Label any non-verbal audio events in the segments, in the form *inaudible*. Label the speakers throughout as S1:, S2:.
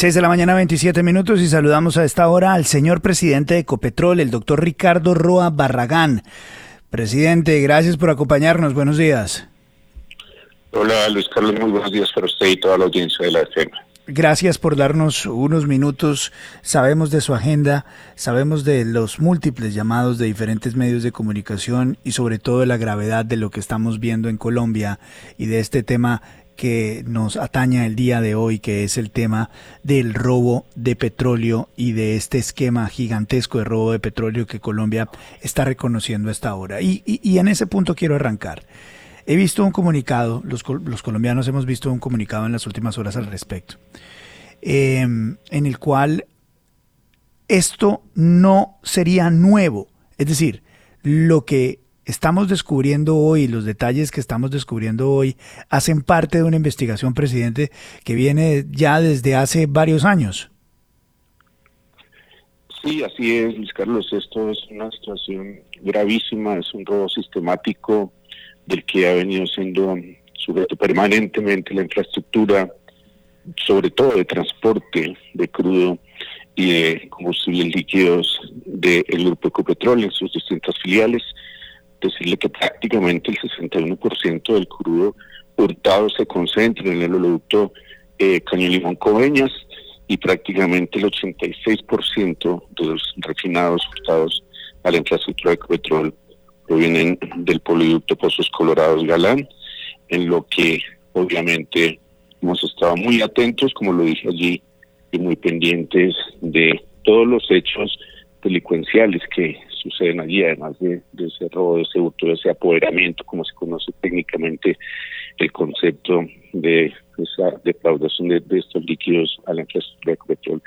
S1: 6 de la mañana, 27 minutos y saludamos a esta hora al señor presidente de Ecopetrol, el doctor Ricardo Roa Barragán. Presidente, gracias por acompañarnos. Buenos días.
S2: Hola Luis Carlos, muy buenos días para usted y toda la audiencia de la FM.
S1: Gracias por darnos unos minutos. Sabemos de su agenda, sabemos de los múltiples llamados de diferentes medios de comunicación y sobre todo de la gravedad de lo que estamos viendo en Colombia y de este tema que nos ataña el día de hoy, que es el tema del robo de petróleo y de este esquema gigantesco de robo de petróleo que Colombia está reconociendo hasta ahora. Y, en ese punto quiero arrancar. He visto un comunicado, los, los, colombianos hemos visto un comunicado en las últimas horas al respecto, em, en el cual esto no sería nuevo. Es decir, lo que estamos descubriendo hoy, los detalles que estamos descubriendo hoy, hacen parte de una investigación, presidente, que viene ya desde hace varios años.
S2: Sí, así es, Luis Carlos. Esto es una situación gravísima, es un robo sistemático del que ha venido siendo sujeto permanentemente la infraestructura, sobre todo de transporte de crudo y de combustibles líquidos del Grupo Ecopetrol en sus distintas filiales decirle que prácticamente el 61% del crudo hurtado se concentra en el oleoducto eh, Caño Limón Coveñas y prácticamente el 86% de los refinados hurtados a la infraestructura de petróleo provienen del poliducto Pozos Colorados Galán, en lo que obviamente hemos estado muy atentos, como lo dije allí, y muy pendientes de todos los hechos delincuenciales que suceden allí, además de, ese robo, de ese hurto, de ese apoderamiento, como se conoce técnicamente el concepto de esa defraudación de, estos líquidos a la infraestructura de petróleo,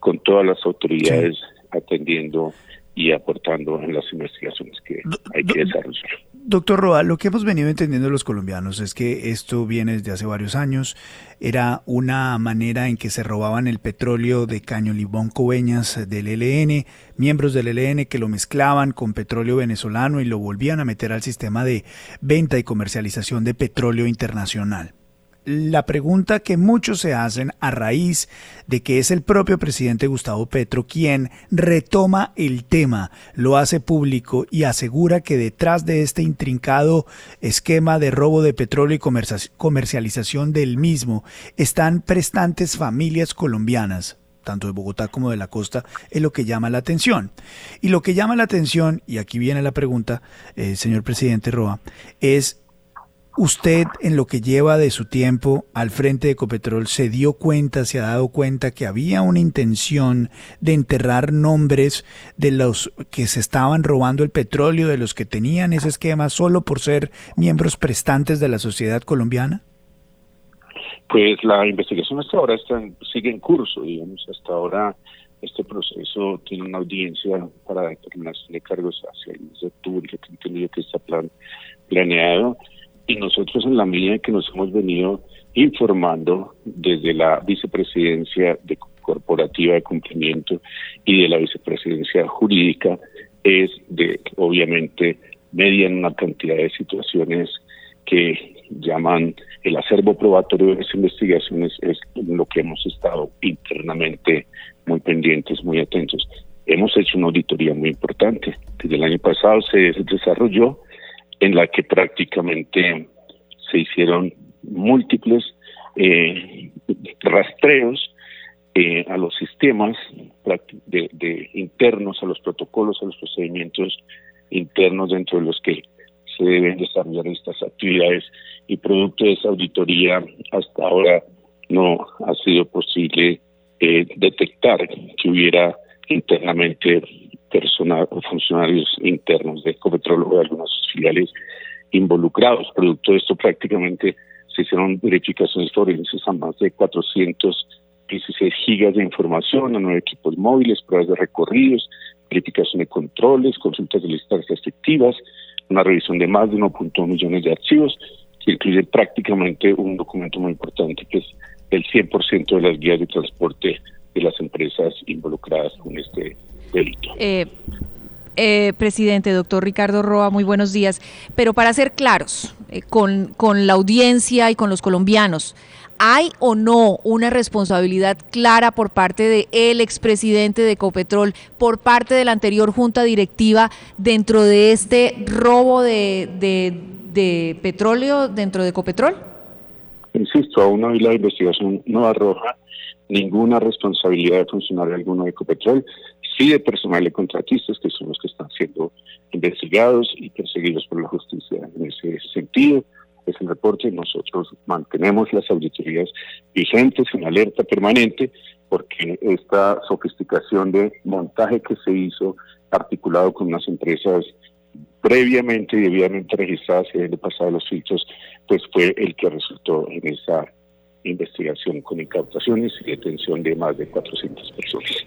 S2: con todas las autoridades atendiendo y aportando en las investigaciones que hay que desarrollar.
S1: Doctor Roa, lo que hemos venido entendiendo los colombianos es que esto viene desde hace varios años. Era una manera en que se robaban el petróleo de Caño Libón Coveñas del ELN, miembros del ELN que lo mezclaban con petróleo venezolano y lo volvían a meter al sistema de venta y comercialización de petróleo internacional la pregunta que muchos se hacen a raíz de que es el propio presidente Gustavo Petro quien retoma el tema, lo hace público y asegura que detrás de este intrincado esquema de robo de petróleo y comercialización del mismo están prestantes familias colombianas tanto de Bogotá como de la costa, es lo que llama la atención. Y lo que llama la atención, y aquí viene la pregunta, eh, señor presidente Roa, es ¿Usted en lo que lleva de su tiempo al frente de Ecopetrol se dio cuenta, se ha dado cuenta que había una intención de enterrar nombres de los que se estaban robando el petróleo, de los que tenían ese esquema solo por ser miembros prestantes de la sociedad colombiana?
S2: Pues la investigación hasta ahora está sigue en curso, digamos, hasta ahora este proceso tiene una audiencia para determinación de cargos hacia el mes de octubre, que entendido que está plan, planeado y nosotros en la medida en que nos hemos venido informando desde la vicepresidencia de corporativa de cumplimiento y de la vicepresidencia jurídica es de obviamente median una cantidad de situaciones que llaman el acervo probatorio de las investigaciones es lo que hemos estado internamente muy pendientes, muy atentos. Hemos hecho una auditoría muy importante. Desde el año pasado se desarrolló en la que prácticamente se hicieron múltiples eh, rastreos eh, a los sistemas de, internos, a los protocolos, a los procedimientos internos dentro de los que se deben desarrollar estas actividades. Y producto de esa auditoría hasta ahora no ha sido posible eh, detectar que hubiera internamente personal funcionarios internos de Ecopetrol o de algunas filiales involucrados. Producto de esto prácticamente se hicieron verificaciones forenses a más de 416 gigas de información, a nueve equipos móviles, pruebas de recorridos, verificación de controles, consultas de listas efectivas, una revisión de más de 1.1 millones de archivos, que incluye prácticamente un documento muy importante que es el 100% de las guías de transporte de las empresas involucradas con este
S3: eh, eh, presidente, doctor Ricardo Roa, muy buenos días. Pero para ser claros, eh, con, con la audiencia y con los colombianos, ¿Hay o no una responsabilidad clara por parte del el expresidente de Ecopetrol, por parte de la anterior junta directiva dentro de este robo de, de petróleo dentro de Ecopetrol?
S2: Insisto, aún hoy la investigación no arroja ninguna responsabilidad de funcionario alguno de Ecopetrol, sí de personal de contratistas, que son los que están siendo investigados y perseguidos por la justicia. En ese sentido, es el reporte. Nosotros mantenemos las auditorías vigentes en alerta permanente porque esta sofisticación de montaje que se hizo articulado con unas empresas previamente y debidamente registradas y el pasado los filtros, pues fue el que resultó en esa investigación con incautaciones y detención de más de 400 personas.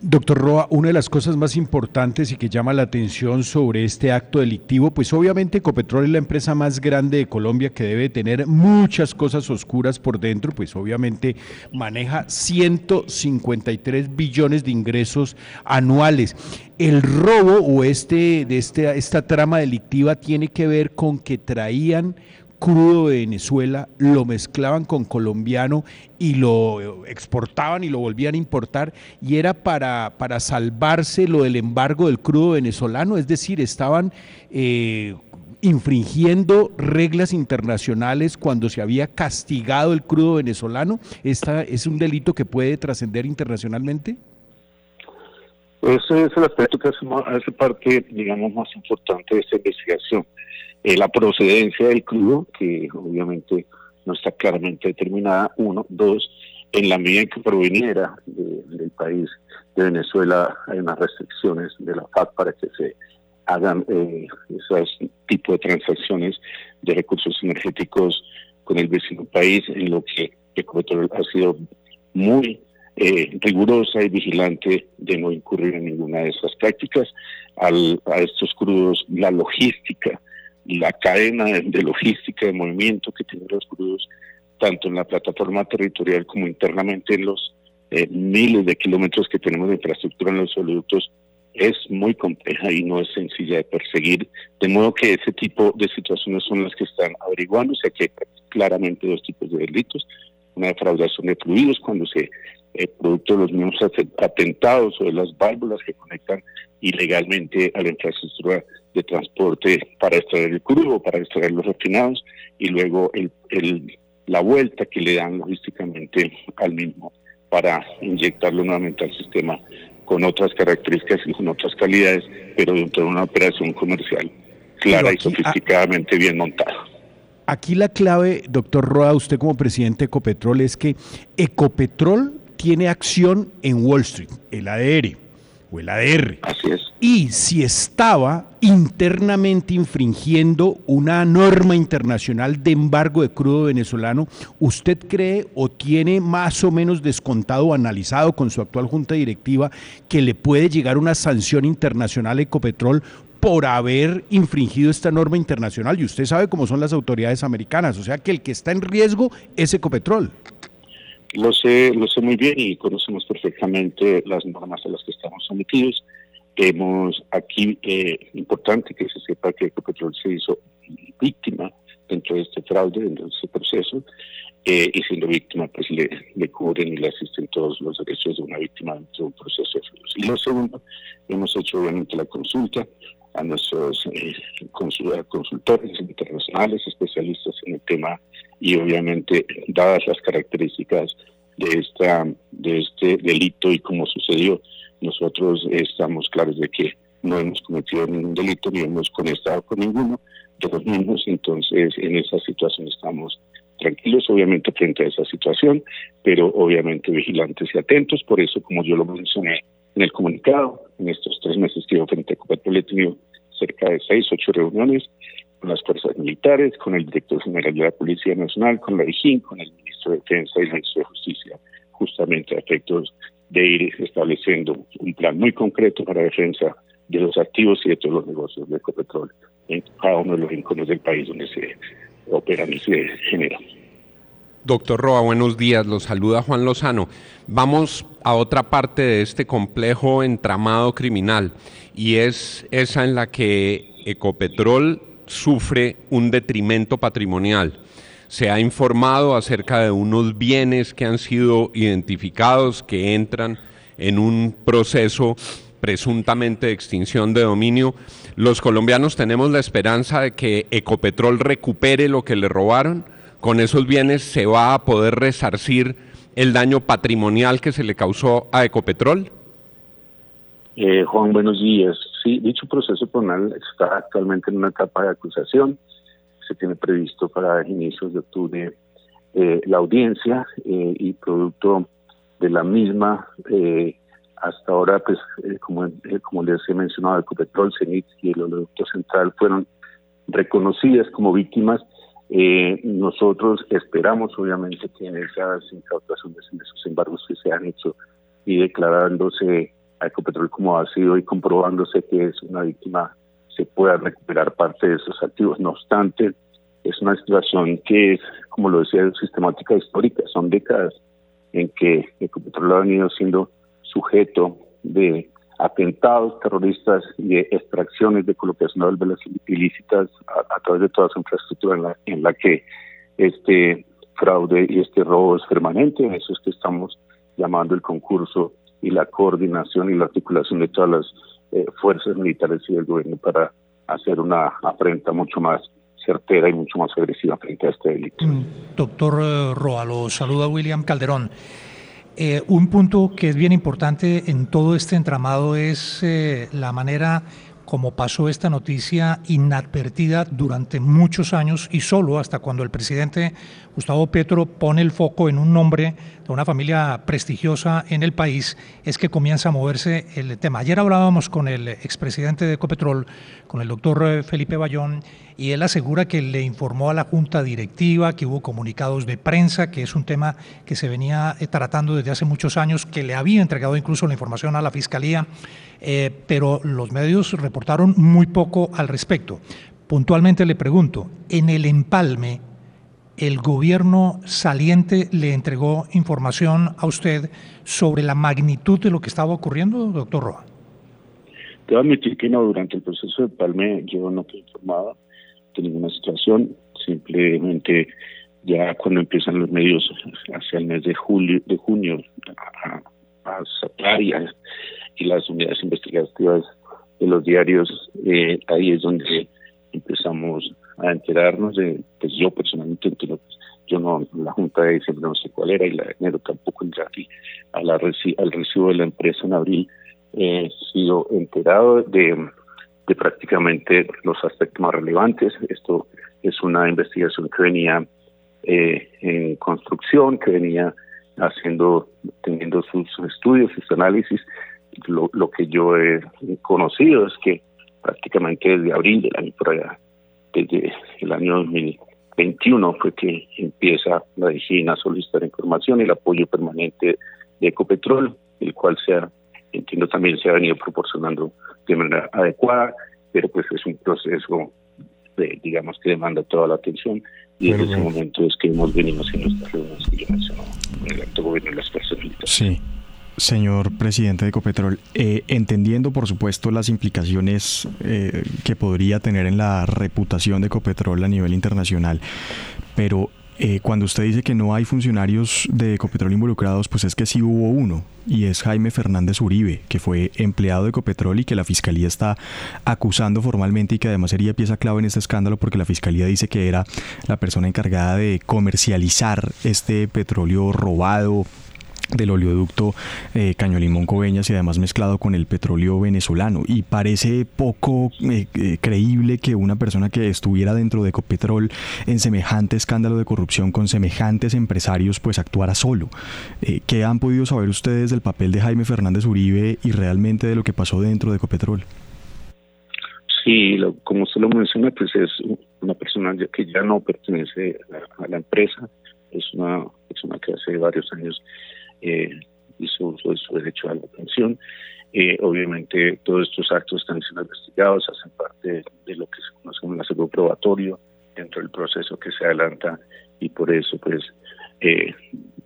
S4: Doctor Roa, una de las cosas más importantes y que llama la atención sobre este acto delictivo, pues obviamente Ecopetrol es la empresa más grande de Colombia que debe tener muchas cosas oscuras por dentro, pues obviamente maneja 153 billones de ingresos anuales. El robo o este de este, esta trama delictiva tiene que ver con que traían crudo de Venezuela, lo mezclaban con colombiano y lo exportaban y lo volvían a importar y era para, para salvarse lo del embargo del crudo venezolano, es decir, estaban eh, infringiendo reglas internacionales cuando se había castigado el crudo venezolano. ¿Esta es un delito que puede trascender internacionalmente?
S2: Ese es el aspecto que hace parte, digamos, más importante de esta investigación. Eh, la procedencia del crudo, que obviamente no está claramente determinada, uno, dos, en la medida en que proveniera del país de Venezuela hay unas restricciones de la FAC para que se hagan eh, ese tipo de transacciones de recursos energéticos con el vecino país, en lo que Ecopetrol ha sido muy eh, rigurosa y vigilante de no incurrir en ninguna de esas prácticas. Al, a estos crudos, la logística la cadena de logística de movimiento que tienen los crudos, tanto en la plataforma territorial como internamente en los eh, miles de kilómetros que tenemos de infraestructura en los oleoductos, es muy compleja y no es sencilla de perseguir. De modo que ese tipo de situaciones son las que están averiguando, o sea que hay claramente dos tipos de delitos. Una defraudación de fluidos cuando se eh, producto de los mismos atentados o de las válvulas que conectan ilegalmente a la infraestructura de transporte para extraer el crudo, para extraer los refinados y luego el, el, la vuelta que le dan logísticamente al mismo para inyectarlo nuevamente al sistema con otras características y con otras calidades, pero dentro de una operación comercial clara y ah, sofisticadamente bien montada.
S4: Aquí la clave, doctor Roa, usted como presidente de Ecopetrol, es que Ecopetrol tiene acción en Wall Street, el ADR o el ADR.
S2: Así es.
S4: Y si estaba internamente infringiendo una norma internacional de embargo de crudo venezolano, ¿usted cree o tiene más o menos descontado o analizado con su actual junta directiva que le puede llegar una sanción internacional a Ecopetrol por haber infringido esta norma internacional? Y usted sabe cómo son las autoridades americanas, o sea que el que está en riesgo es Ecopetrol.
S2: Lo sé, lo sé muy bien y conocemos perfectamente las normas a las que estamos sometidos. Hemos aquí, eh, importante que se sepa que Ecopetrol se hizo víctima dentro de este fraude, dentro de este proceso, eh, y siendo víctima, pues le, cubren y le asisten todos los derechos de una víctima dentro de un proceso de fraude. Y lo segundo, hemos hecho obviamente la consulta a nuestros eh, consultores internacionales, especialistas en el tema y obviamente dadas las características de esta de este delito y cómo sucedió, nosotros estamos claros de que no hemos cometido ningún delito ni hemos conectado con ninguno de los mismos, entonces en esa situación estamos tranquilos obviamente frente a esa situación, pero obviamente vigilantes y atentos, por eso como yo lo mencioné en el comunicado, en estos tres meses que yo frente a Copetrol he tenido cerca de seis, ocho reuniones con las fuerzas militares, con el director general de la Policía Nacional, con la IGIN, con el ministro de Defensa y el ministro de Justicia, justamente a efectos de ir estableciendo un plan muy concreto para defensa de los activos y de todos los negocios de Ecopetrol en cada uno de los rincones del país donde se operan y se generan.
S5: Doctor Roa, buenos días. Los saluda Juan Lozano. Vamos a otra parte de este complejo entramado criminal y es esa en la que Ecopetrol sufre un detrimento patrimonial. se ha informado acerca de unos bienes que han sido identificados que entran en un proceso presuntamente de extinción de dominio. Los colombianos tenemos la esperanza de que Ecopetrol recupere lo que le robaron. Con esos bienes se va a poder resarcir el daño patrimonial que se le causó a Ecopetrol.
S2: Eh, Juan, buenos días. Sí, dicho proceso penal está actualmente en una etapa de acusación. Se tiene previsto para inicios de octubre eh, la audiencia eh, y producto de la misma, hasta ahora, pues, como, como les he mencionado, Ecopetrol, CENIT y el oleoducto central fueron reconocidas como víctimas. nosotros esperamos, obviamente, que en esas incautaciones, en esos embargos que se han hecho y declarándose a Ecopetrol como ha sido y comprobándose que es una víctima, se pueda recuperar parte de esos activos. No obstante, es una situación que es, como lo decía, sistemática histórica. Son décadas en que Ecopetrol ha venido siendo sujeto de atentados terroristas y de extracciones de colocación de válvulas ilícitas a, través de toda su infraestructura en la, en la que este fraude y este robo es permanente. Eso es que estamos llamando el concurso y la coordinación y la articulación de todas las eh, fuerzas militares y del gobierno para hacer una afrenta mucho más certera y mucho más agresiva frente a este delito. Mm,
S6: doctor eh, Roa, lo saluda William Calderón. Eh, un punto que es bien importante en todo este entramado es la manera como pasó esta noticia inadvertida durante muchos años y solo hasta cuando el presidente Gustavo Petro pone el foco en un nombre de una familia prestigiosa en el país, es que comienza a moverse el tema. Ayer hablábamos con el expresidente de Ecopetrol, con el doctor eh, Felipe Bayón, y él asegura que le informó a la junta directiva, que hubo comunicados de prensa, que es un tema que se venía eh, tratando desde hace muchos años, que le había entregado incluso la información a la fiscalía, eh, pero los medios reportaron muy poco al respecto. Puntualmente le pregunto, en el empalme, el gobierno saliente le entregó información a usted sobre la magnitud de lo que estaba ocurriendo, doctor Roa.
S2: Debo admitir que no, durante el proceso de Palme yo no fui informado de ninguna situación, simplemente ya cuando empiezan los medios hacia el mes de julio, de junio a, a y, las unidades investigativas de los diarios, eh, ahí es donde empezamos a enterarnos de, pues yo personalmente yo no, la Junta de diciembre no sé cuál era y la de enero tampoco entré aquí a la al recibo de la empresa en abril he sido enterado de, de prácticamente los aspectos más relevantes. Esto es una investigación que venía eh, en construcción, que venía haciendo, teniendo sus estudios, sus análisis. Lo, lo que yo he conocido es que prácticamente desde abril del año por allá, desde el año 2021 fue que empieza la DGIN a solicitar información y el apoyo permanente de Ecopetrol, el cual se ha, entiendo también se ha venido proporcionando de manera adecuada, pero pues es un proceso de, digamos que demanda toda la atención y desde ese momento es que hemos venido haciendo estas reuniones que yo mencionaba con el alto gobierno y las personas militares.
S7: Sí. Señor presidente de Ecopetrol, eh, entendiendo por supuesto las implicaciones eh, que podría tener en la reputación de Ecopetrol a nivel internacional, pero eh, cuando usted dice que no hay funcionarios de Ecopetrol involucrados, pues es que sí hubo uno, y es Jaime Fernández Uribe, que fue empleado de Ecopetrol y que la fiscalía está acusando formalmente y que además sería pieza clave en este escándalo porque la fiscalía dice que era la persona encargada de comercializar este petróleo robado del oleoducto eh, Caño Limón Coveñas y además mezclado con el petróleo venezolano. Y parece poco eh, eh, creíble que una persona que estuviera dentro de Ecopetrol en semejante escándalo de corrupción con semejantes empresarios pues actuara solo. ¿Qué han podido saber ustedes del papel de Jaime Fernández Uribe y realmente de lo que pasó dentro de Ecopetrol?
S2: Sí, como usted lo menciona, pues es una persona que ya no pertenece a la empresa, es una persona que hace varios años eh, hizo uso de su derecho a la pensión. Eh, obviamente todos estos actos están siendo investigados, hacen parte de lo que se conoce como un acervo probatorio dentro del proceso que se adelanta y por eso pues eh,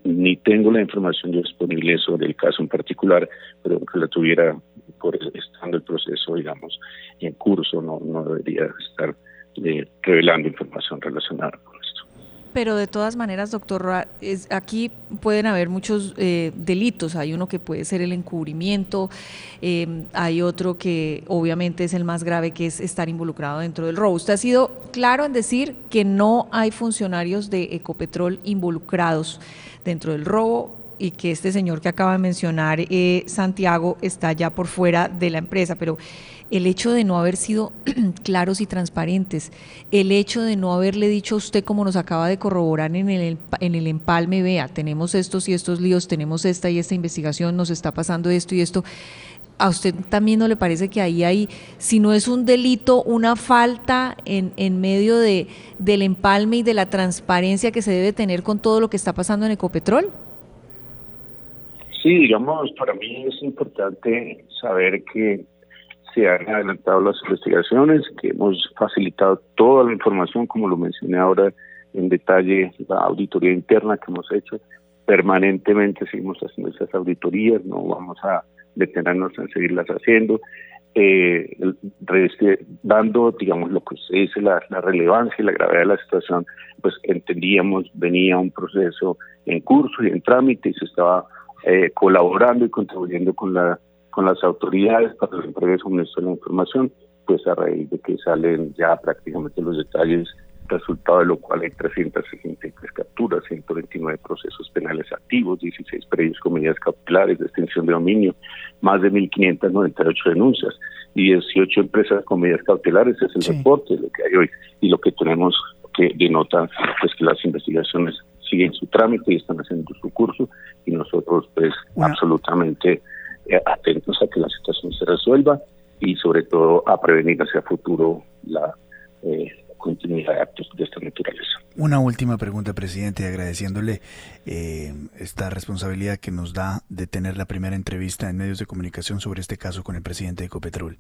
S2: ni tengo la información disponible sobre el caso en particular, pero aunque la tuviera por estando el proceso, digamos, en curso, no, no debería estar eh, revelando información relacionada.
S3: Pero de todas maneras, doctor, es, aquí pueden haber muchos eh, delitos. Hay uno que puede ser el encubrimiento, em, hay otro que obviamente es el más grave, que es estar involucrado dentro del robo. Usted ha sido claro en decir que no hay funcionarios de Ecopetrol involucrados dentro del robo y que este señor que acaba de mencionar, eh, Santiago, está ya por fuera de la empresa. Pero el hecho de no haber sido *clears throat* claros y transparentes, el hecho de no haberle dicho a usted, como nos acaba de corroborar en el, en el empalme, vea, tenemos estos y estos líos, tenemos esta y esta investigación, nos está pasando esto y esto. ¿A usted también no le parece que ahí hay, si no es un delito, una falta en, en medio de, del empalme y de la transparencia que se debe tener con todo lo que está pasando en Ecopetrol?
S2: Sí, digamos, para mí es importante saber que se han adelantado las investigaciones, que hemos facilitado toda la información, como lo mencioné ahora en detalle, la auditoría interna que hemos hecho. Permanentemente seguimos haciendo esas auditorías, no vamos a detenernos en seguirlas haciendo, eh, dando, digamos, lo que se dice, la, la relevancia y la gravedad de la situación, pues entendíamos, venía un proceso en curso y en trámite y se estaba eh, colaborando y contribuyendo con la con las autoridades para entrega de suministro de la información, pues a raíz de que salen ya prácticamente los detalles, resultado de lo cual hay 363 capturas, 129 procesos penales activos, 16 predios con medidas cautelares de extensión de dominio, más de 1.598 denuncias y 18 empresas con medidas cautelares, es el reporte de lo que hay hoy y lo que tenemos que denota pues que las investigaciones siguen su trámite y están haciendo su curso y nosotros pues absolutamente eh, atentos a que la situación se resuelva y sobre todo a prevenir hacia futuro la eh, continuidad de actos de esta naturaleza.
S1: Una última pregunta, presidente, agradeciéndole eh, esta responsabilidad que nos da de tener la primera entrevista en medios de comunicación sobre este caso con el presidente de Ecopetrol.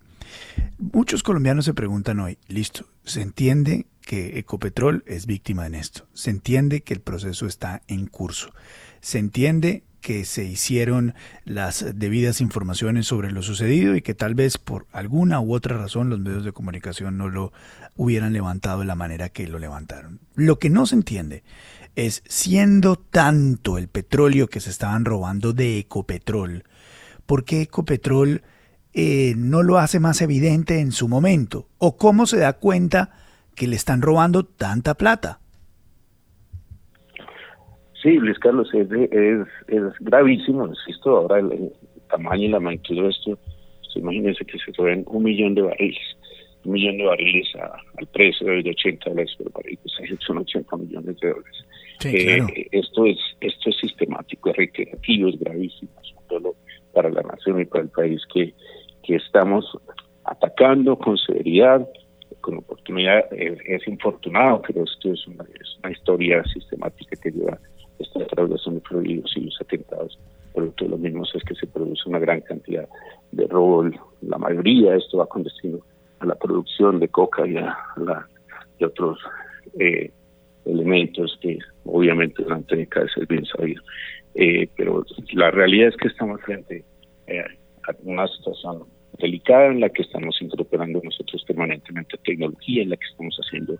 S1: Muchos colombianos se preguntan hoy, listo, se entiende que Ecopetrol es víctima en esto, se entiende que el proceso está en curso, se entiende que se hicieron las debidas informaciones sobre lo sucedido y que tal vez por alguna u otra razón los medios de comunicación no lo hubieran levantado de la manera que lo levantaron. Lo que no se entiende es, siendo tanto el petróleo que se estaban robando de Ecopetrol, ¿por qué Ecopetrol eh, no lo hace más evidente en su momento? ¿O cómo se da cuenta que le están robando tanta plata?
S2: Sí, Luis Carlos, es, es, gravísimo, insisto, ahora el, tamaño y la magnitud de esto, pues, imagínense que se roben un millón de barriles, un millón de barriles al precio de 80 dólares por barril, pues son 80 millones de dólares. Eh, esto es esto es sistemático, es reiterativo, es gravísimo, es un dolor para la nación y para el país que, que estamos atacando con severidad, con oportunidad, es, es infortunado, pero esto es una, es una historia sistemática que lleva esta defraudación de fluidos y los atentados. Producto de lo mismo es que se produce una gran cantidad de robo. La mayoría de esto va con destino a la producción de coca y a la, de otros eh, elementos que obviamente durante décadas es bien sabido. Eh, pero la realidad es que estamos frente eh, a una situación delicada en la que estamos incorporando nosotros permanentemente tecnología, en la que estamos haciendo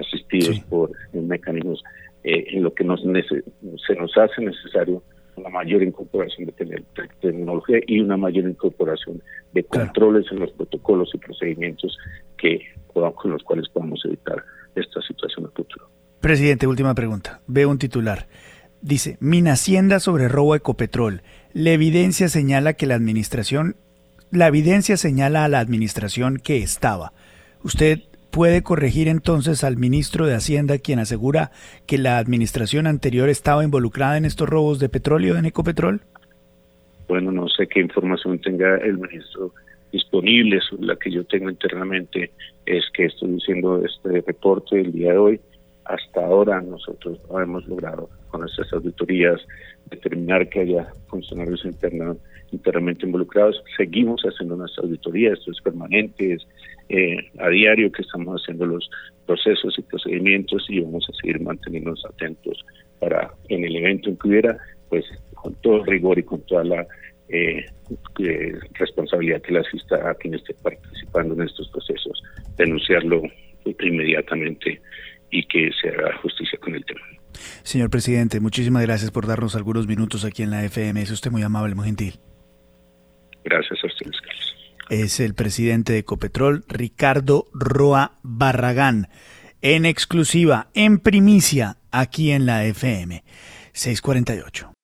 S2: asistidos por mecanismos eh, en lo que nos se nos hace necesario una mayor incorporación de tecnología y una mayor incorporación de controles en los protocolos y procedimientos que con los cuales podamos evitar esta situación a futuro.
S1: Presidente, última pregunta. Veo un titular. Dice, Hacienda sobre robo a Ecopetrol. La evidencia señala que la administración, la evidencia señala a la administración que estaba. ¿Usted puede corregir entonces al ministro de Hacienda quien asegura que la administración anterior estaba involucrada en estos robos de petróleo en Ecopetrol?
S2: Bueno, no sé qué información tenga el ministro disponible, la que yo tengo internamente es que estoy diciendo este reporte del día de hoy. Hasta ahora nosotros no hemos logrado con estas auditorías determinar que haya funcionarios internos internamente involucrados. Seguimos haciendo nuestra auditoría, esto es permanente, es eh, a diario que estamos haciendo los procesos y procedimientos y vamos a seguir manteniéndonos atentos para en el evento en que hubiera, pues con todo rigor y con toda la eh, eh, responsabilidad que la asista a quien esté participando en estos procesos, denunciarlo inmediatamente y que se haga justicia con el tema.
S1: Señor presidente, muchísimas gracias por darnos algunos minutos aquí en la FM. Es usted muy amable, muy gentil.
S2: Gracias a ustedes, Carlos.
S1: Es el presidente de Ecopetrol, Ricardo Roa Barragán, en exclusiva, en primicia, aquí en la FM 648.